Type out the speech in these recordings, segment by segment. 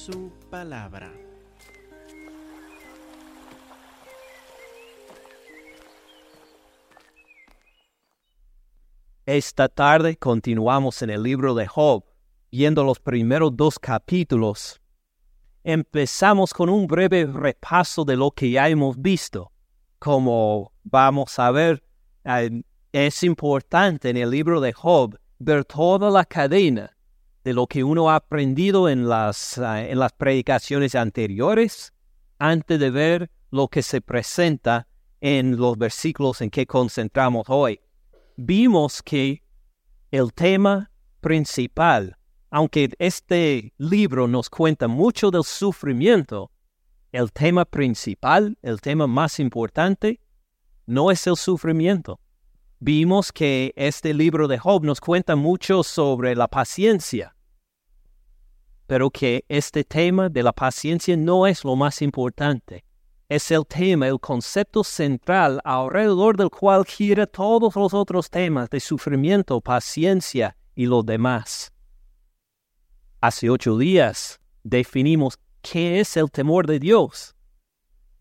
su palabra. Esta tarde continuamos en el libro de Job, viendo los primeros dos capítulos. Empezamos con un breve repaso de lo que ya hemos visto. Como vamos a ver, eh, es importante en el libro de Job ver toda la cadena de lo que uno ha aprendido en las, eh, en las predicaciones anteriores antes de ver lo que se presenta en los versículos en que concentramos hoy vimos que el tema principal, aunque este libro nos cuenta mucho del sufrimiento, el tema principal, el tema más importante, no es el sufrimiento. Vimos que este libro de Job nos cuenta mucho sobre la paciencia, pero que este tema de la paciencia no es lo más importante es el tema, el concepto central alrededor del cual gira todos los otros temas de sufrimiento, paciencia y lo demás. Hace ocho días definimos qué es el temor de Dios.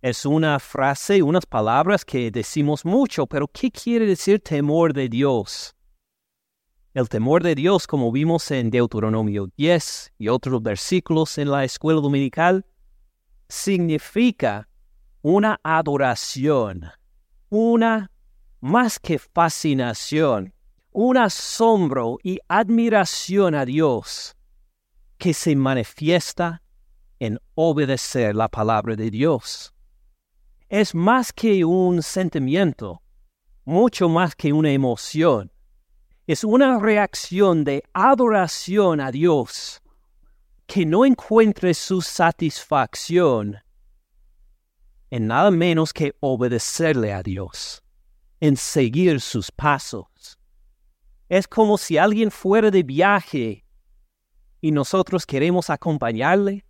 Es una frase, unas palabras que decimos mucho, pero ¿qué quiere decir temor de Dios? El temor de Dios, como vimos en Deuteronomio 10 y otros versículos en la escuela dominical, significa una adoración, una más que fascinación, un asombro y admiración a Dios que se manifiesta en obedecer la palabra de Dios. Es más que un sentimiento, mucho más que una emoción. Es una reacción de adoración a Dios que no encuentre su satisfacción en nada menos que obedecerle a Dios, en seguir sus pasos. Es como si alguien fuera de viaje y nosotros queremos acompañarle.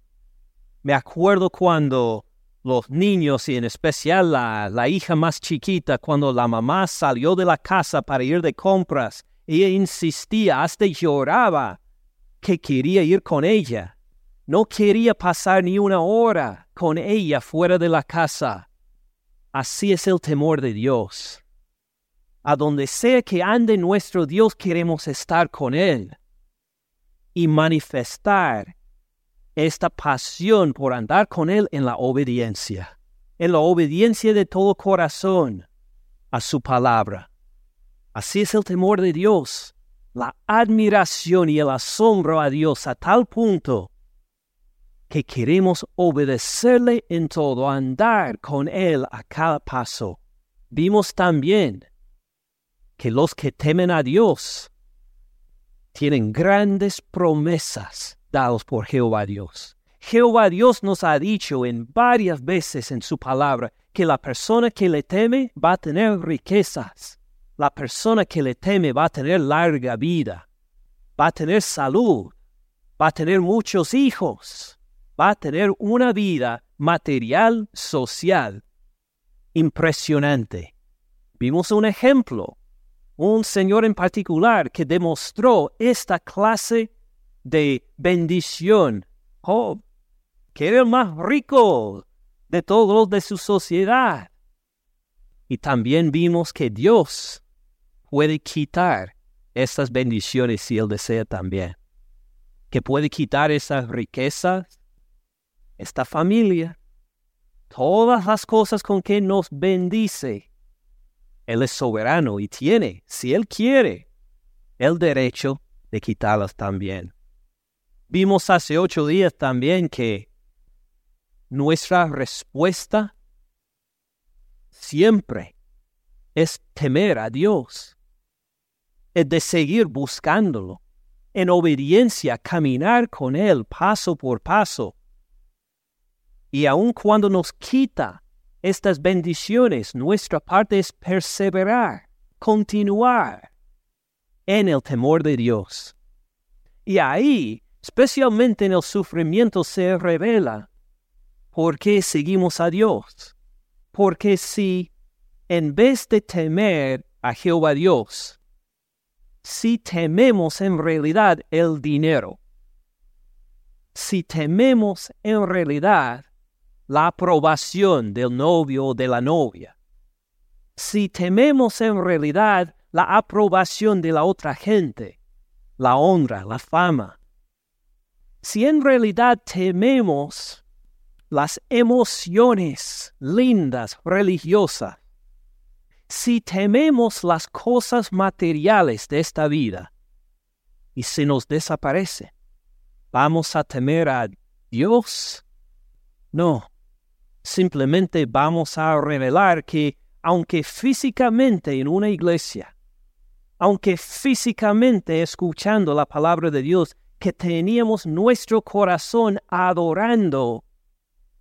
Me acuerdo cuando los niños y en especial la, la, hija más chiquita, cuando la mamá salió de la casa para ir de compras, ella insistía, hasta lloraba, que quería ir con ella. No quería pasar ni una hora con ella fuera de la casa. Así es el temor de Dios. A donde sea que ande nuestro Dios queremos estar con Él y manifestar esta pasión por andar con Él en la obediencia, en la obediencia de todo corazón a su palabra. Así es el temor de Dios, la admiración y el asombro a Dios a tal punto que queremos obedecerle en todo, andar con Él a cada paso. Vimos también que los que temen a Dios tienen grandes promesas dadas por Jehová Dios. Jehová Dios nos ha dicho en varias veces en su palabra que la persona que le teme va a tener riquezas. La persona que le teme va a tener larga vida, va a tener salud, va a tener muchos hijos va a tener una vida material, social, impresionante. Vimos un ejemplo, un señor en particular que demostró esta clase de bendición. Job, que era el más rico de todos los de su sociedad. Y también vimos que Dios puede quitar estas bendiciones si Él desea también. Que puede quitar esas riquezas, esta familia, todas las cosas con que nos bendice. Él es soberano y tiene, si Él quiere, el derecho de quitarlas también. Vimos hace ocho días también que nuestra respuesta siempre es temer a Dios, es de seguir buscándolo, en obediencia caminar con Él paso por paso, y aun cuando nos quita estas bendiciones, nuestra parte es perseverar, continuar en el temor de Dios. Y ahí, especialmente en el sufrimiento, se revela por qué seguimos a Dios. Porque si en vez de temer a Jehová Dios, si tememos en realidad el dinero, si tememos en realidad la aprobación del novio o de la novia, si tememos en realidad la aprobación de la otra gente, la honra, la fama, si en realidad tememos las emociones lindas, religiosas, si tememos las cosas materiales de esta vida y se nos desaparece, ¿vamos a temer a Dios? No, simplemente vamos a revelar que aunque físicamente en una iglesia, aunque físicamente escuchando la palabra de Dios, que teníamos nuestro corazón adorando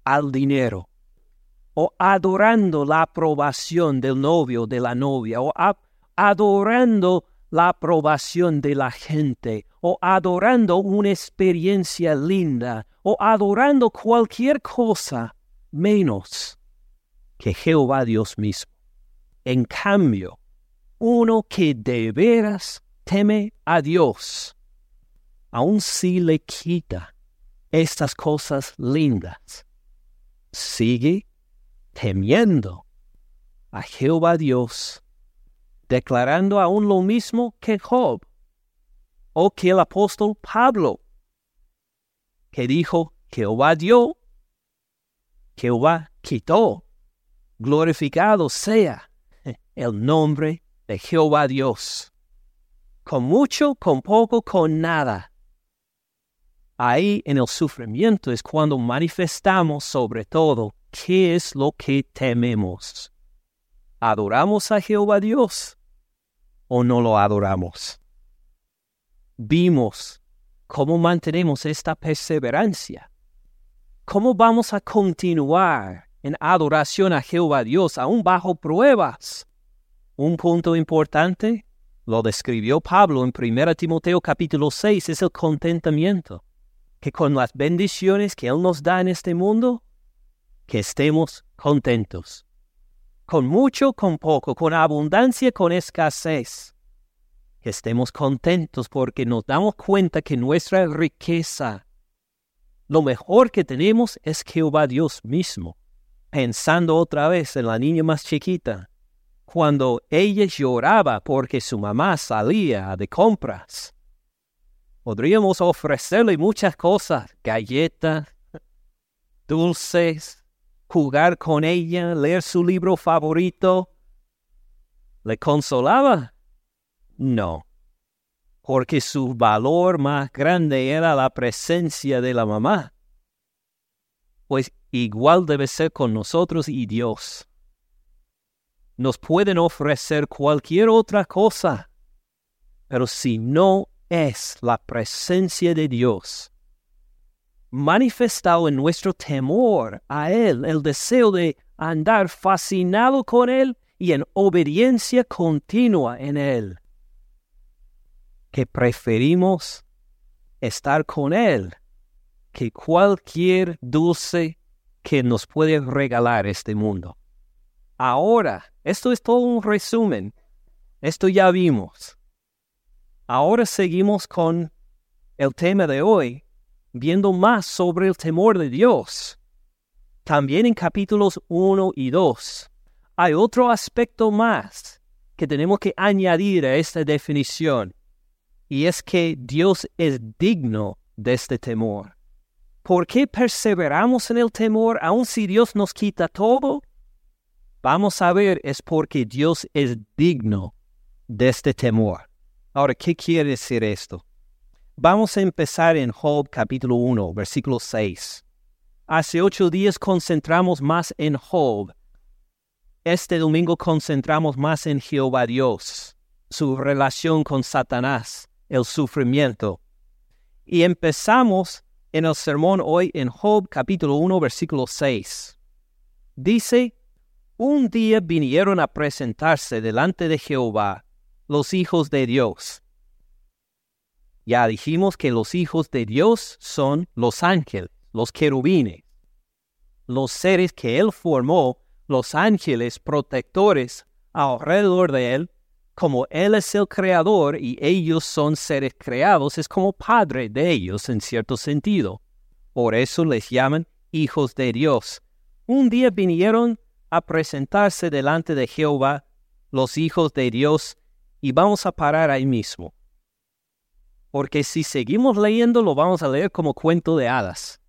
al dinero, o adorando la aprobación del novio, de la novia, o adorando la aprobación de la gente, o adorando una experiencia linda, o adorando cualquier cosa menos que Jehová Dios mismo. En cambio, uno que de veras teme a Dios, aun si le quita estas cosas lindas, sigue temiendo a Jehová Dios, declarando aún lo mismo que Job o que el apóstol Pablo, que dijo, Jehová dio, Jehová quitó, glorificado sea el nombre de Jehová Dios. Con mucho, con poco, con nada. Ahí en el sufrimiento es cuando manifestamos sobre todo ¿qué es lo que tememos? ¿Adoramos a Jehová Dios o no lo adoramos? Vimos cómo mantenemos esta perseverancia. ¿Cómo vamos a continuar en adoración a Jehová Dios aún bajo pruebas? Un punto importante, lo describió Pablo en 1 Timoteo capítulo 6, es el contentamiento, que con las bendiciones que Él nos da en este mundo, que estemos contentos. Con mucho, con poco, con abundancia, con escasez. Que estemos contentos porque nos damos cuenta que nuestra riqueza, lo mejor que tenemos es Jehová Dios mismo. Pensando otra vez en la niña más chiquita, cuando ella lloraba porque su mamá salía de compras. Podríamos ofrecerle muchas cosas, galletas, dulces, jugar con ella, leer su libro favorito, ¿le consolaba? No, porque su valor más grande era la presencia de la mamá. Pues igual debe ser con nosotros y Dios. Nos pueden ofrecer cualquier otra cosa, pero si no es la presencia de Dios, manifestado en nuestro temor a Él, el deseo de andar fascinado con Él y en obediencia continua en Él. Que preferimos estar con Él que cualquier dulce que nos puede regalar este mundo. Ahora, esto es todo un resumen. Esto ya vimos. Ahora seguimos con el tema de hoy, viendo más sobre el temor de Dios. También en capítulos 1 y 2 hay otro aspecto más que tenemos que añadir a esta definición, y es que Dios es digno de este temor. ¿Por qué perseveramos en el temor aun si Dios nos quita todo? Vamos a ver, es porque Dios es digno de este temor. Ahora, ¿qué quiere decir esto? Vamos a empezar en Job capítulo 1, versículo 6. Hace ocho días concentramos más en Job. Este domingo concentramos más en Jehová Dios, su relación con Satanás, el sufrimiento. Y empezamos en el sermón hoy en Job capítulo 1, versículo 6. Dice, un día vinieron a presentarse delante de Jehová los hijos de Dios ya dijimos que los hijos de Dios son los ángeles, los querubines, los seres que Él formó, los ángeles protectores alrededor de Él, como Él es el creador y ellos son seres creados, es como padre de ellos en cierto sentido. Por eso les llaman hijos de Dios. Un día vinieron a presentarse delante de Jehová los hijos de Dios y vamos a parar ahí mismo. Porque si seguimos leyendo lo vamos a leer como cuento de hadas.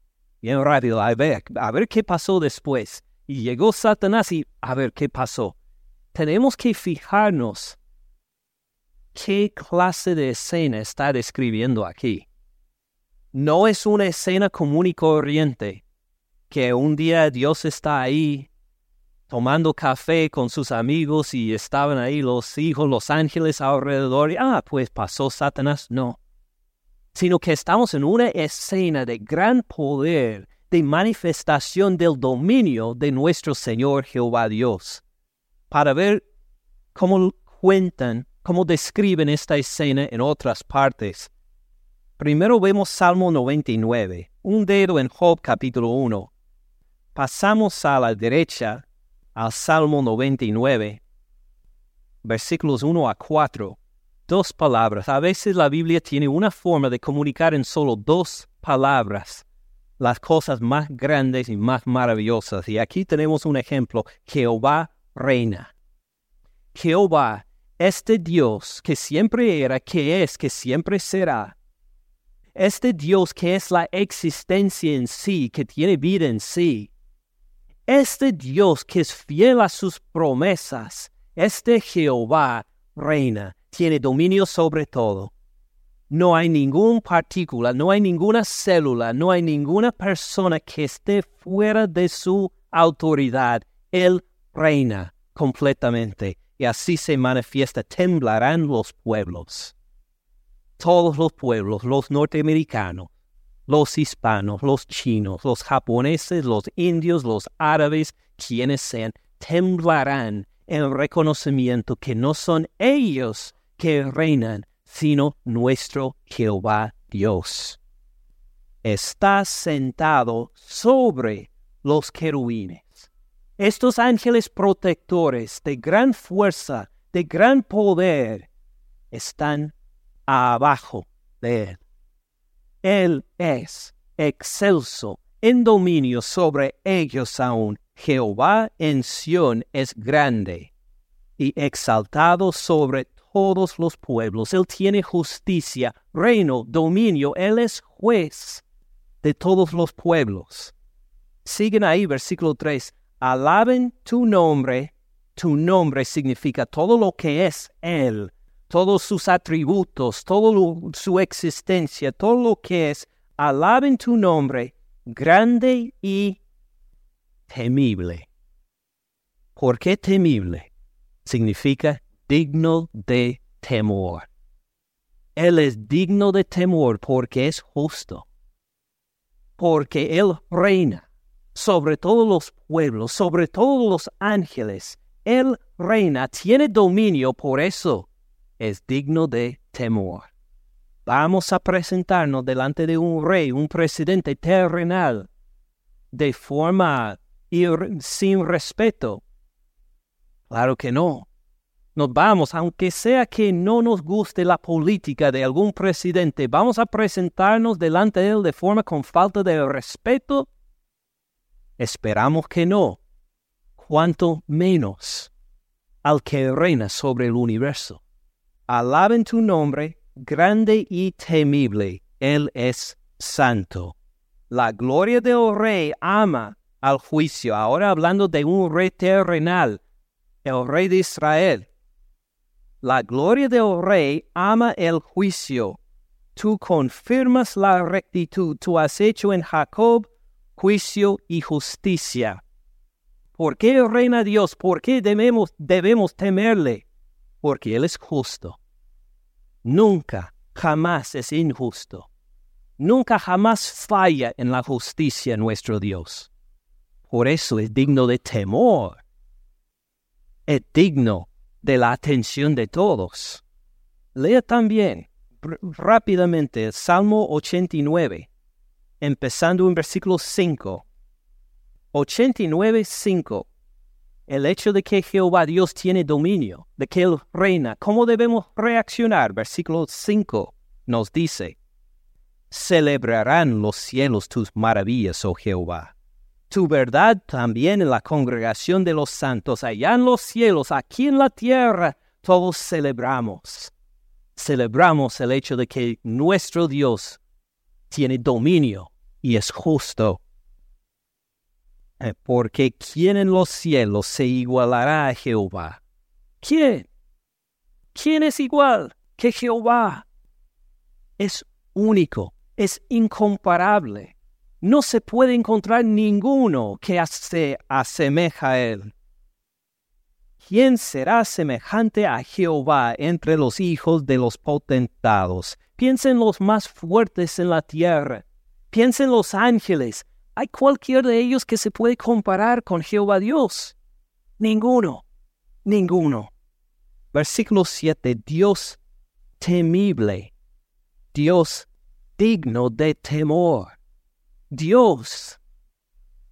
Bien rápido, a ver, a ver qué pasó después. Y llegó Satanás y a ver qué pasó. Tenemos que fijarnos qué clase de escena está describiendo aquí. No es una escena común y corriente, que un día Dios está ahí tomando café con sus amigos y estaban ahí los hijos, los ángeles alrededor y, ah, pues pasó Satanás. No, sino que estamos en una escena de gran poder, de manifestación del dominio de nuestro Señor Jehová Dios. Para ver cómo cuentan, cómo describen esta escena en otras partes. Primero vemos Salmo 99, un dedo en Job capítulo 1. Pasamos a la derecha al Salmo 99, versículos 1 a 4. Dos palabras. A veces la Biblia tiene una forma de comunicar en solo dos palabras las cosas más grandes y más maravillosas. Y aquí tenemos un ejemplo. Jehová reina. Jehová, este Dios que siempre era, que es, que siempre será, este Dios que es la existencia en sí, que tiene vida en sí, este Dios que es fiel a sus promesas, este Jehová reina, tiene dominio sobre todo. No hay ninguna partícula, no hay ninguna célula, no hay ninguna persona que esté fuera de su autoridad. Él reina completamente y así se manifiesta. Temblarán los pueblos todos los pueblos, los norteamericanos, los hispanos, los chinos, los japoneses, los indios, los árabes, quienes sean, temblarán en reconocimiento que no son ellos que reinan, sino nuestro Jehová Dios. Está sentado sobre los querubines. Estos ángeles protectores de gran fuerza, de gran poder, están abajo de él. Él es excelso en dominio sobre ellos aún. Jehová en Sión es grande y exaltado sobre todos los pueblos. Él tiene justicia, reino, dominio. Él es juez de todos los pueblos. Siguen ahí, versículo 3. Alaben tu nombre. Tu nombre significa todo lo que es Él todos sus atributos, toda su existencia, todo lo que es, alaben tu nombre, grande y temible. ¿Por qué temible? Significa digno de temor. Él es digno de temor porque es justo, porque Él reina sobre todos los pueblos, sobre todos los ángeles. Él reina, tiene dominio, por eso es digno de temor. Vamos a presentarnos delante de un rey, un presidente terrenal, de forma sin respeto. Claro que no. Nos vamos, aunque sea que no nos guste la política de algún presidente, vamos a presentarnos delante de él de forma con falta de respeto. Esperamos que no, cuanto menos al que reina sobre el universo. Alaben tu nombre, grande y temible. Él es santo. La gloria del rey ama al juicio. Ahora hablando de un rey terrenal, el rey de Israel. La gloria del rey ama el juicio. Tú confirmas la rectitud. Tú has hecho en Jacob juicio y justicia. ¿Por qué reina Dios? ¿Por qué debemos, debemos temerle? Porque Él es justo nunca, jamás es injusto. Nunca jamás falla en la justicia nuestro Dios. Por eso es digno de temor. Es digno de la atención de todos. Lea también rápidamente el Salmo 89, empezando en versículo 5. 89, 5 el hecho de que Jehová Dios tiene dominio, de que Él reina, ¿cómo debemos reaccionar? Versículo 5 nos dice, celebrarán los cielos tus maravillas, oh Jehová. Tu verdad también en la congregación de los santos, allá en los cielos, aquí en la tierra, todos celebramos. Celebramos el hecho de que nuestro Dios tiene dominio y es justo. Eh, porque ¿quién en los cielos se igualará a Jehová? ¿Quién? ¿Quién es igual que Jehová? Es único, es incomparable. No se puede encontrar ninguno que se asemeja a él. ¿Quién será semejante a Jehová entre los hijos de los potentados? Piensen los más fuertes en la tierra. Piensen los ángeles. ¿Hay cualquier de ellos que se puede comparar con Jehová Dios? Ninguno. Ninguno. Versículo 7. Dios temible. Dios digno de temor. Dios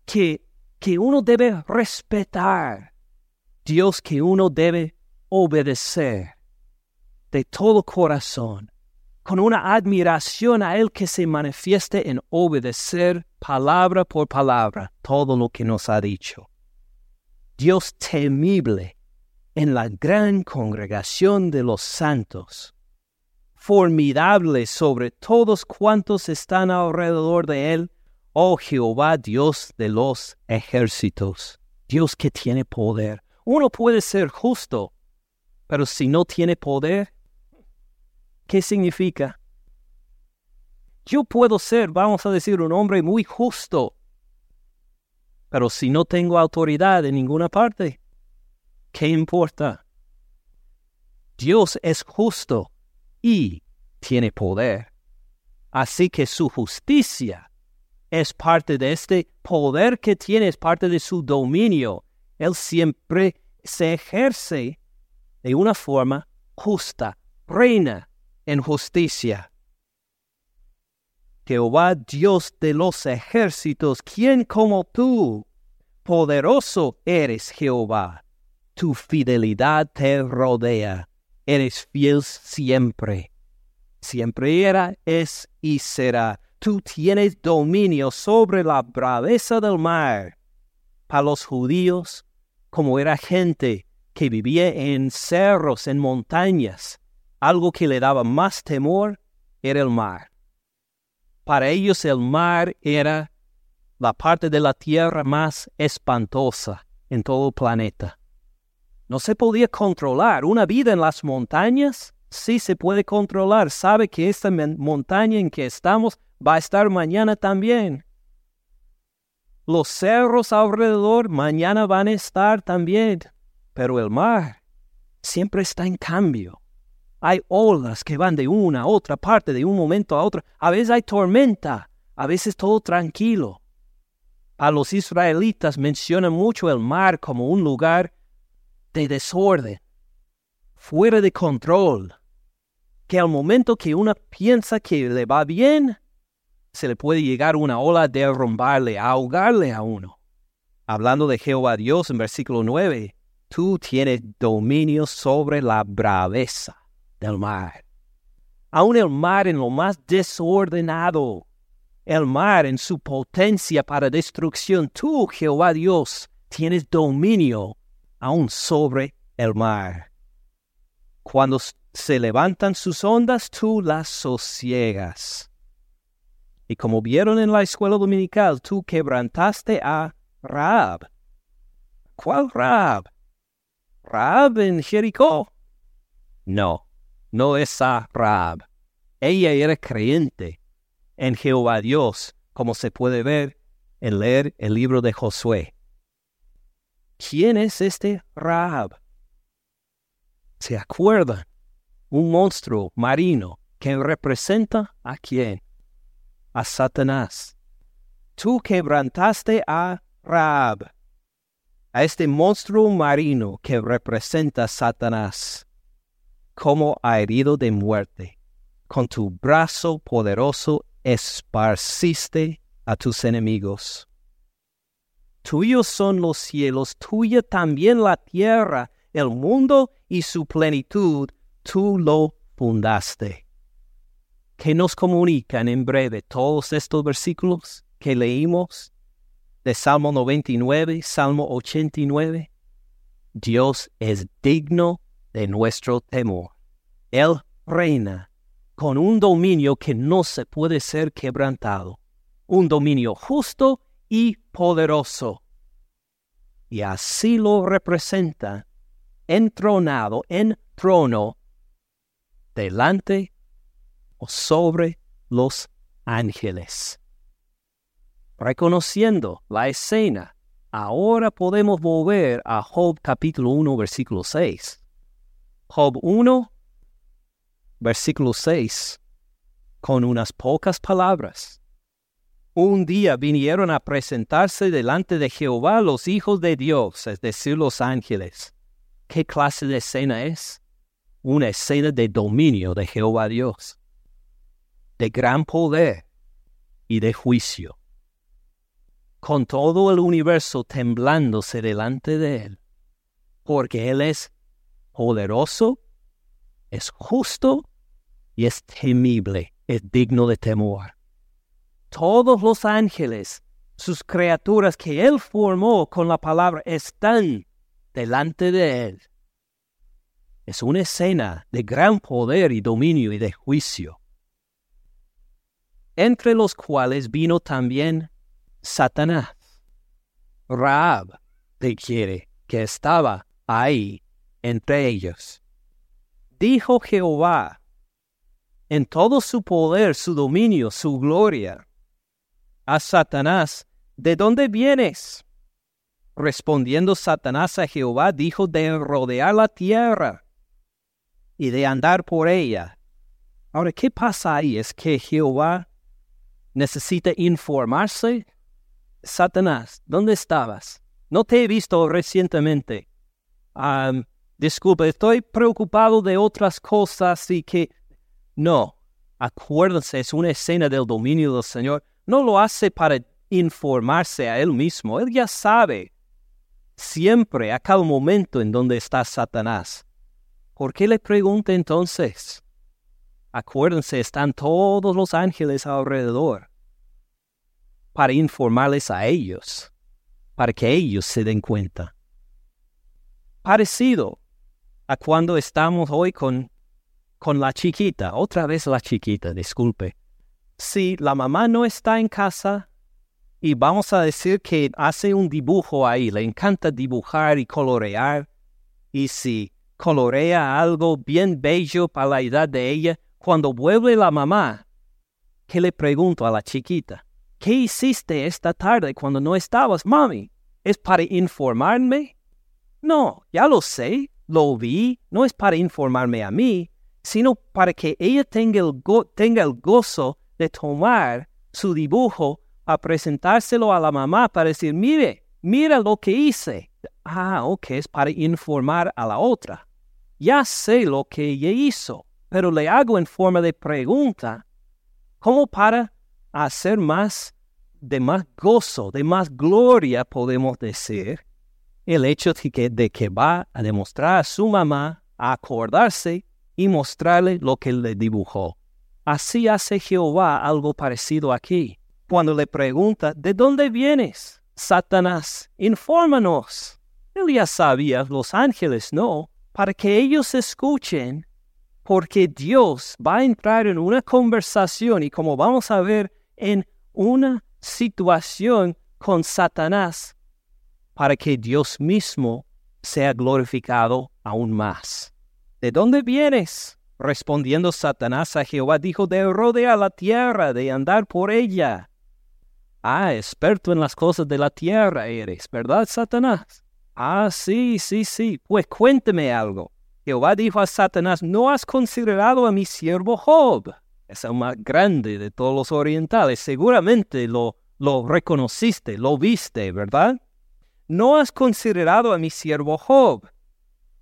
que, que uno debe respetar. Dios que uno debe obedecer de todo corazón, con una admiración a Él que se manifieste en obedecer palabra por palabra todo lo que nos ha dicho. Dios temible en la gran congregación de los santos, formidable sobre todos cuantos están alrededor de Él, oh Jehová Dios de los ejércitos, Dios que tiene poder. Uno puede ser justo, pero si no tiene poder, ¿qué significa? Yo puedo ser, vamos a decir, un hombre muy justo, pero si no tengo autoridad en ninguna parte, ¿qué importa? Dios es justo y tiene poder. Así que su justicia es parte de este poder que tiene, es parte de su dominio. Él siempre se ejerce de una forma justa, reina en justicia. Jehová Dios de los ejércitos, ¿quién como tú? Poderoso eres Jehová, tu fidelidad te rodea, eres fiel siempre. Siempre era, es y será. Tú tienes dominio sobre la braveza del mar. Para los judíos, como era gente que vivía en cerros, en montañas, algo que le daba más temor era el mar. Para ellos el mar era la parte de la tierra más espantosa en todo el planeta. No se podía controlar. Una vida en las montañas sí se puede controlar. Sabe que esta montaña en que estamos va a estar mañana también. Los cerros alrededor mañana van a estar también, pero el mar siempre está en cambio. Hay olas que van de una a otra parte, de un momento a otro. A veces hay tormenta, a veces todo tranquilo. A los israelitas mencionan mucho el mar como un lugar de desorden, fuera de control, que al momento que uno piensa que le va bien, se le puede llegar una ola a derrumbarle, ahogarle a uno. Hablando de Jehová Dios en versículo 9, tú tienes dominio sobre la braveza del mar. Aún el mar en lo más desordenado, el mar en su potencia para destrucción, tú, Jehová Dios, tienes dominio aún sobre el mar. Cuando se levantan sus ondas, tú las sosiegas. Y como vieron en la escuela dominical, tú quebrantaste a Raab. ¿Cuál Raab? ¿Raab en Jericó? No, no es a Raab. Ella era creyente en Jehová Dios, como se puede ver en leer el libro de Josué. ¿Quién es este Raab? ¿Se acuerdan? Un monstruo marino que representa a quién? a Satanás. Tú quebrantaste a Raab, a este monstruo marino que representa a Satanás, como herido de muerte. Con tu brazo poderoso esparciste a tus enemigos. Tuyos son los cielos, tuya también la tierra, el mundo y su plenitud, tú lo fundaste. ¿Qué nos comunican en breve todos estos versículos que leímos de Salmo 99, Salmo 89? Dios es digno de nuestro temor. Él reina con un dominio que no se puede ser quebrantado, un dominio justo y poderoso. Y así lo representa entronado en trono delante o sobre los ángeles. Reconociendo la escena, ahora podemos volver a Job capítulo 1, versículo 6. Job 1, versículo 6, con unas pocas palabras. Un día vinieron a presentarse delante de Jehová los hijos de Dios, es decir, los ángeles. ¿Qué clase de escena es? Una escena de dominio de Jehová Dios, de gran poder y de juicio, con todo el universo temblándose delante de él, porque él es poderoso es justo y es temible, es digno de temor. Todos los ángeles, sus criaturas que Él formó con la palabra, están delante de Él. Es una escena de gran poder y dominio y de juicio, entre los cuales vino también Satanás. Raab, te quiere, que estaba ahí entre ellos. Dijo Jehová, en todo su poder, su dominio, su gloria, a Satanás, ¿de dónde vienes? Respondiendo Satanás a Jehová, dijo de rodear la tierra y de andar por ella. Ahora, ¿qué pasa ahí? ¿Es que Jehová necesita informarse? Satanás, ¿dónde estabas? No te he visto recientemente. Disculpe, estoy preocupado de otras cosas y que... No, acuérdense, es una escena del dominio del Señor. No lo hace para informarse a Él mismo. Él ya sabe siempre, a cada momento en donde está Satanás. ¿Por qué le pregunta entonces? Acuérdense, están todos los ángeles alrededor para informarles a ellos, para que ellos se den cuenta. Parecido a cuando estamos hoy con, con la chiquita, otra vez la chiquita, disculpe. Si la mamá no está en casa y vamos a decir que hace un dibujo ahí, le encanta dibujar y colorear, y si colorea algo bien bello para la edad de ella, cuando vuelve la mamá, ¿qué le pregunto a la chiquita? ¿Qué hiciste esta tarde cuando no estabas, mami? ¿Es para informarme? No, ya lo sé, lo vi no es para informarme a mí, sino para que ella tenga el, tenga el gozo de tomar su dibujo a presentárselo a la mamá para decir, mire, mira lo que hice. Ah, ok, es para informar a la otra. Ya sé lo que ella hizo, pero le hago en forma de pregunta, como para hacer más, de más gozo, de más gloria, podemos decir, el hecho de que, va a demostrar a su mamá a acordarse y mostrarle lo que le dibujó. Así hace Jehová algo parecido aquí. Cuando le pregunta, ¿de dónde vienes? Satanás, infórmanos. Él ya sabía, los ángeles no, para que ellos escuchen, porque Dios va a entrar en una conversación y como vamos a ver en una situación con Satanás para que Dios mismo sea glorificado aún más. ¿De dónde vienes? Respondiendo Satanás a Jehová, dijo, de rodear la tierra, de andar por ella. Ah, experto en las cosas de la tierra eres, ¿verdad, Satanás? Ah, sí, sí, sí. Pues cuénteme algo. Jehová dijo a Satanás, ¿no has considerado a mi siervo Job? Es el más grande de todos los orientales. Seguramente lo, lo reconociste, lo viste, ¿verdad? ¿No has considerado a mi siervo Job,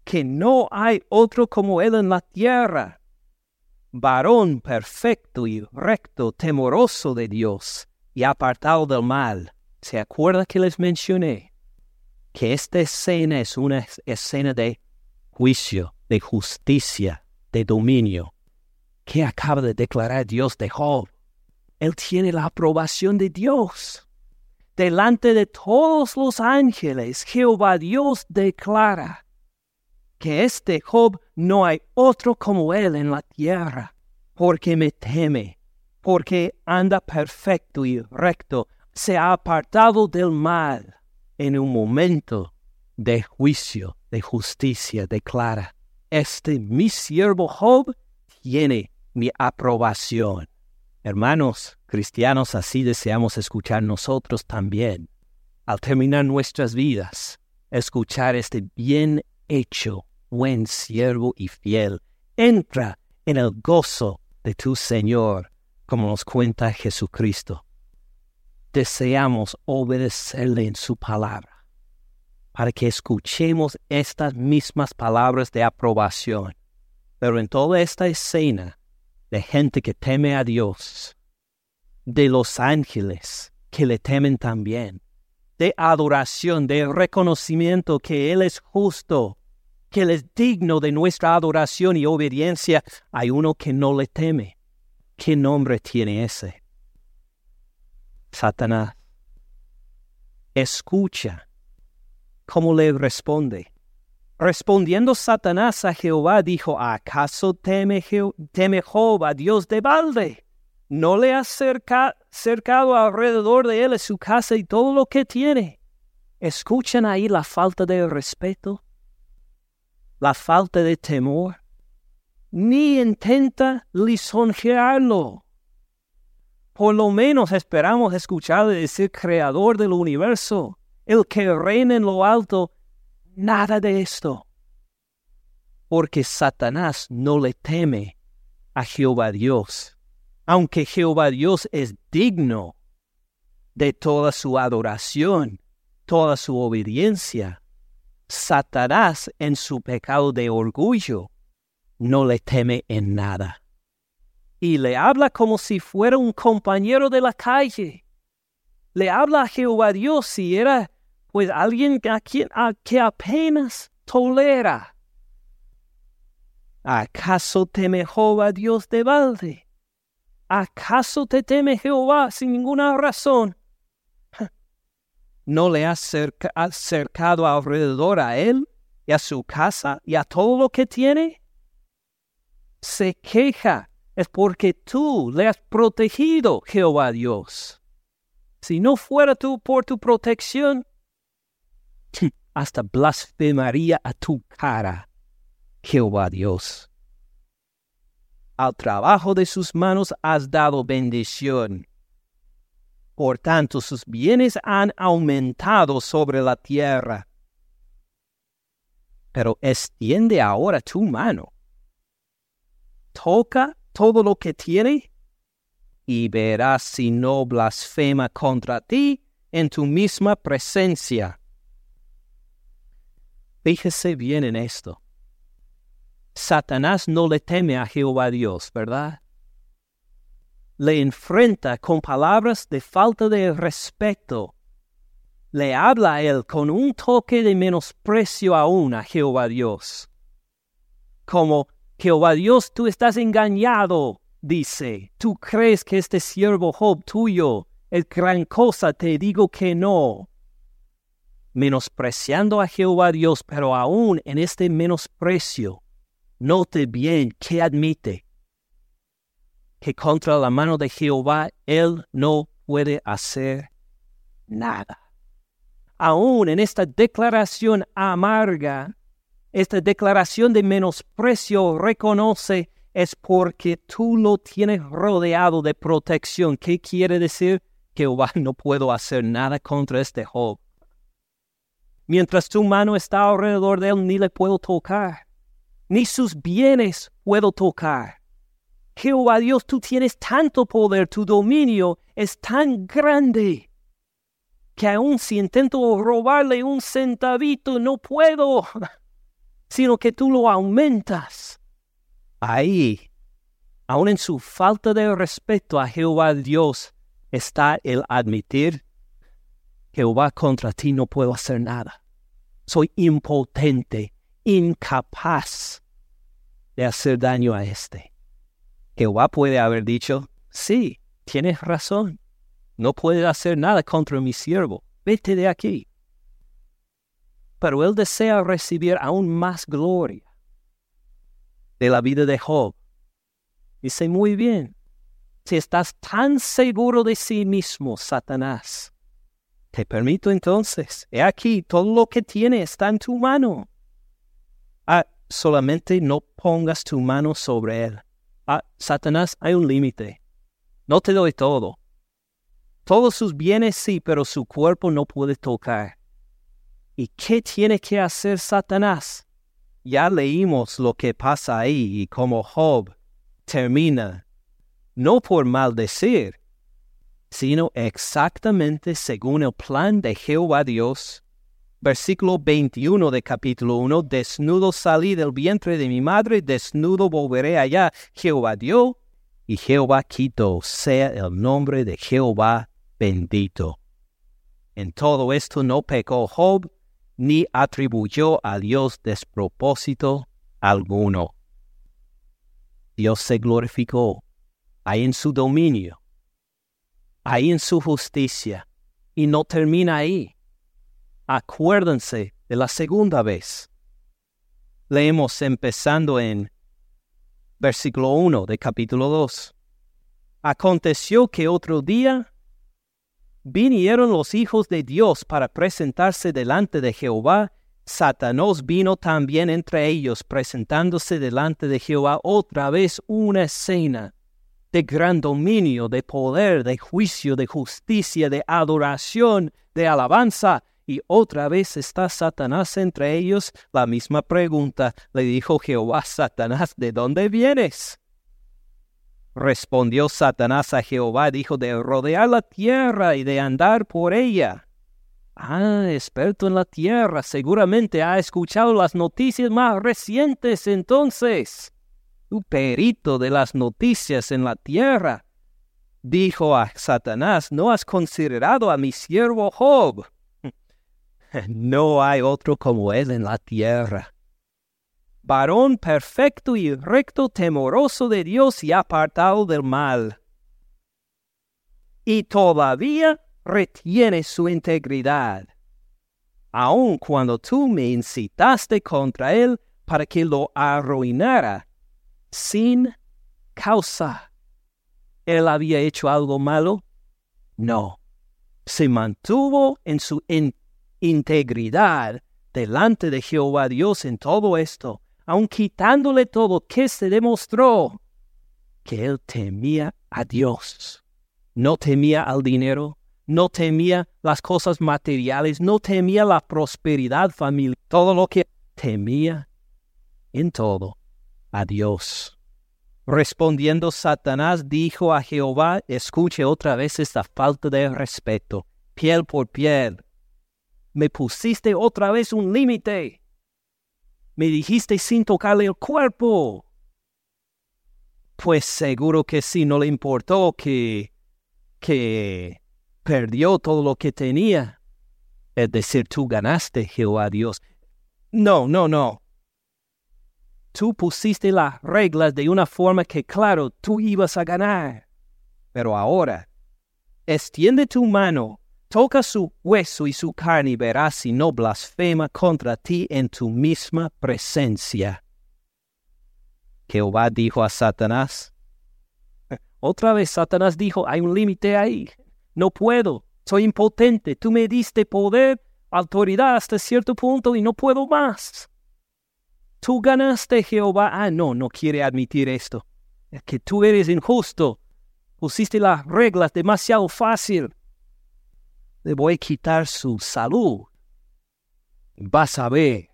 que no hay otro como él en la tierra? Varón perfecto y recto, temoroso de Dios y apartado del mal. ¿Se acuerda que les mencioné? Que esta escena es una escena de juicio, de justicia, de dominio. ¿Qué acaba de declarar Dios de Job? Él tiene la aprobación de Dios. Delante de todos los ángeles, Jehová Dios declara que este Job no hay otro como él en la tierra, porque me teme, porque anda perfecto y recto, se ha apartado del mal en un momento de juicio, de justicia, declara, este mi siervo Job tiene mi aprobación. Hermanos cristianos, así deseamos escuchar nosotros también. Al terminar nuestras vidas, escuchar este bien hecho, buen siervo y fiel. Entra en el gozo de tu Señor, como nos cuenta Jesucristo. Deseamos obedecerle en su palabra para que escuchemos estas mismas palabras de aprobación. Pero en toda esta escena de gente que teme a Dios, de los ángeles que le temen también, de adoración, de reconocimiento que Él es justo, que Él es digno de nuestra adoración y obediencia, hay uno que no le teme. ¿Qué nombre tiene ese? Satanás. Escucha ¿Cómo le responde? Respondiendo Satanás a Jehová, dijo, ¿acaso teme, teme a Dios de balde? ¿No le ha cercado alrededor de él su casa y todo lo que tiene? ¿Escuchan ahí la falta de respeto? ¿La falta de temor? Ni intenta lisonjearlo. Por lo menos esperamos escucharle decir creador del universo el que reina en lo alto, nada de esto. Porque Satanás no le teme a Jehová Dios, aunque Jehová Dios es digno de toda su adoración, toda su obediencia. Satanás en su pecado de orgullo no le teme en nada. Y le habla como si fuera un compañero de la calle. Le habla a Jehová Dios si era pues alguien a quien a que apenas tolera. ¿Acaso teme Jehová Dios de balde? ¿Acaso te teme Jehová sin ninguna razón? ¿No le has cercado alrededor a él y a su casa y a todo lo que tiene? Se queja es porque tú le has protegido, Jehová Dios. Si no fuera tú por tu protección, hasta blasfemaría a tu cara, Jehová Dios. Al trabajo de sus manos has dado bendición. Por tanto, sus bienes han aumentado sobre la tierra. Pero extiende ahora tu mano. Toca todo lo que tiene y verás si no blasfema contra ti en tu misma presencia. Fíjese bien en esto. Satanás no le teme a Jehová Dios, ¿verdad? Le enfrenta con palabras de falta de respeto. Le habla a él con un toque de menosprecio aún a Jehová Dios. Como, Jehová Dios, tú estás engañado, dice. Tú crees que este siervo Job tuyo es gran cosa, te digo que no menospreciando a Jehová Dios, pero aún en este menosprecio, note bien que admite que contra la mano de Jehová él no puede hacer nada. Aún en esta declaración amarga, esta declaración de menosprecio reconoce es porque tú lo tienes rodeado de protección. ¿Qué quiere decir? Jehová no puedo hacer nada contra este Job. Mientras tu mano está alrededor de él, ni le puedo tocar, ni sus bienes puedo tocar. Jehová Dios, tú tienes tanto poder, tu dominio es tan grande, que aun si intento robarle un centavito, no puedo, sino que tú lo aumentas. Ahí, aun en su falta de respeto a Jehová Dios, está el admitir Jehová contra ti no puedo hacer nada. Soy impotente, incapaz de hacer daño a este. Jehová puede haber dicho, sí, tienes razón, no puedes hacer nada contra mi siervo, vete de aquí. Pero él desea recibir aún más gloria de la vida de Job. Dice, muy bien, si estás tan seguro de sí mismo, Satanás, te permito entonces, he aquí, todo lo que tiene está en tu mano. Ah, solamente no pongas tu mano sobre él. Ah, Satanás, hay un límite. No te doy todo. Todos sus bienes sí, pero su cuerpo no puede tocar. ¿Y qué tiene que hacer Satanás? Ya leímos lo que pasa ahí y cómo Job termina, no por maldecir, sino exactamente según el plan de Jehová Dios. Versículo 21 de capítulo 1, desnudo salí del vientre de mi madre, desnudo volveré allá. Jehová dio y Jehová quitó, sea el nombre de Jehová bendito. En todo esto no pecó Job, ni atribuyó a Dios despropósito alguno. Dios se glorificó ahí en su dominio, ahí en su justicia, y no termina ahí. Acuérdense de la segunda vez. Leemos empezando en versículo 1 de capítulo 2. Aconteció que otro día vinieron los hijos de Dios para presentarse delante de Jehová, Satanás vino también entre ellos, presentándose delante de Jehová otra vez una escena de gran dominio, de poder, de juicio, de justicia, de adoración, de alabanza. Y otra vez está Satanás entre ellos. La misma pregunta le dijo Jehová, Satanás, ¿de dónde vienes? Respondió Satanás a Jehová, dijo, de rodear la tierra y de andar por ella. Ah, experto en la tierra, seguramente ha escuchado las noticias más recientes entonces. Tu perito de las noticias en la tierra. Dijo a Satanás, ¿no has considerado a mi siervo Job? no hay otro como él en la tierra varón perfecto y recto, temoroso de Dios y apartado del mal. Y todavía retiene su integridad, aun cuando tú me incitaste contra él para que lo arruinara sin causa. ¿Él había hecho algo malo? No. Se mantuvo en su integridad delante de Jehová Dios en todo esto aun quitándole todo, que se demostró que él temía a Dios. No temía al dinero, no temía las cosas materiales, no temía la prosperidad familiar, todo lo que temía en todo a Dios. Respondiendo Satanás dijo a Jehová, escuche otra vez esta falta de respeto, piel por piel. Me pusiste otra vez un límite me dijiste sin tocarle el cuerpo. Pues seguro que sí, no le importó que, que perdió todo lo que tenía. Es decir, tú ganaste, Jehová Dios. No, no, no. Tú pusiste las reglas de una forma que, claro, tú ibas a ganar. Pero ahora, extiende tu mano toca su hueso y su carne verás si no blasfema contra ti en tu misma presencia. Jehová dijo a Satanás. Otra vez Satanás dijo, hay un límite ahí. No puedo, soy impotente. Tú me diste poder, autoridad hasta cierto punto y no puedo más. Tú ganaste, Jehová. Ah, no, no quiere admitir esto. Es que tú eres injusto. Pusiste las reglas demasiado fácil le voy a quitar su salud. Vas a ver,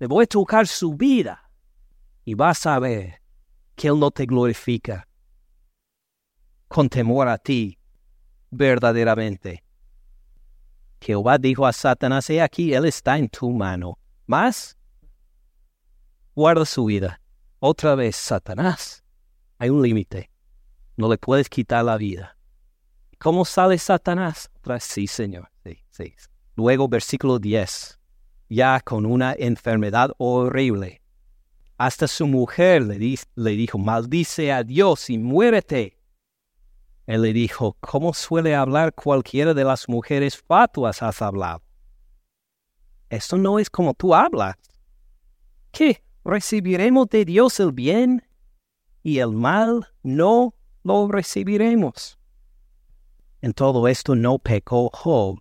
le voy a tocar su vida y vas a ver que Él no te glorifica con temor a ti verdaderamente. Jehová dijo a Satanás, he aquí, Él está en tu mano. Más, guarda su vida. Otra vez, Satanás, hay un límite. No le puedes quitar la vida. ¿Cómo sale Satanás? Sí, Señor. Sí, sí. Luego, versículo 10. Ya con una enfermedad horrible. Hasta su mujer le, le dijo, maldice a Dios y muérete. Él le dijo, ¿cómo suele hablar cualquiera de las mujeres fatuas has hablado? Esto no es como tú hablas. ¿Qué? ¿Recibiremos de Dios el bien y el mal no lo recibiremos? En todo esto no pecó Job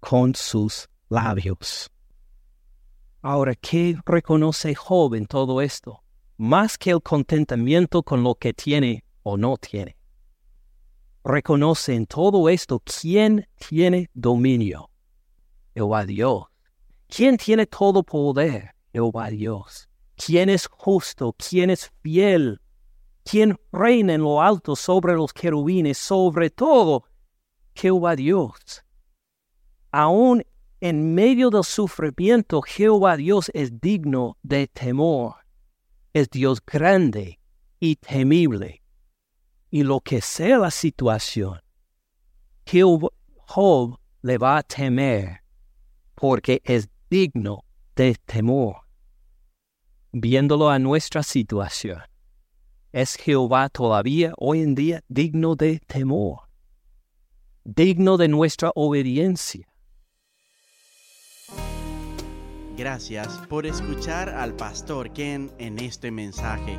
con sus labios. Ahora, ¿qué reconoce Job en todo esto? Más que el contentamiento con lo que tiene o no tiene reconoce en todo esto quién tiene dominio. Jehová Dios. ¿Quién tiene todo poder? Jehová Dios. ¿Quién es justo? ¿Quién es fiel? ¿Quién reina en lo alto sobre los querubines? Sobre todo, Jehová Dios. Aún en medio del sufrimiento, Jehová Dios es digno de temor. Es Dios grande y temible y lo que sea la situación, Job le va a temer porque es digno de temor. Viéndolo a nuestra situación, ¿es Jehová todavía hoy en día digno de temor? Digno de nuestra obediencia. Gracias por escuchar al pastor Ken en este mensaje.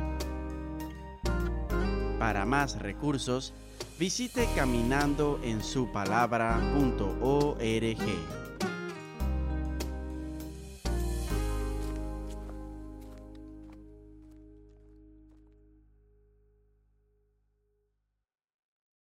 Para más recursos, visite caminandoensupalabra.org.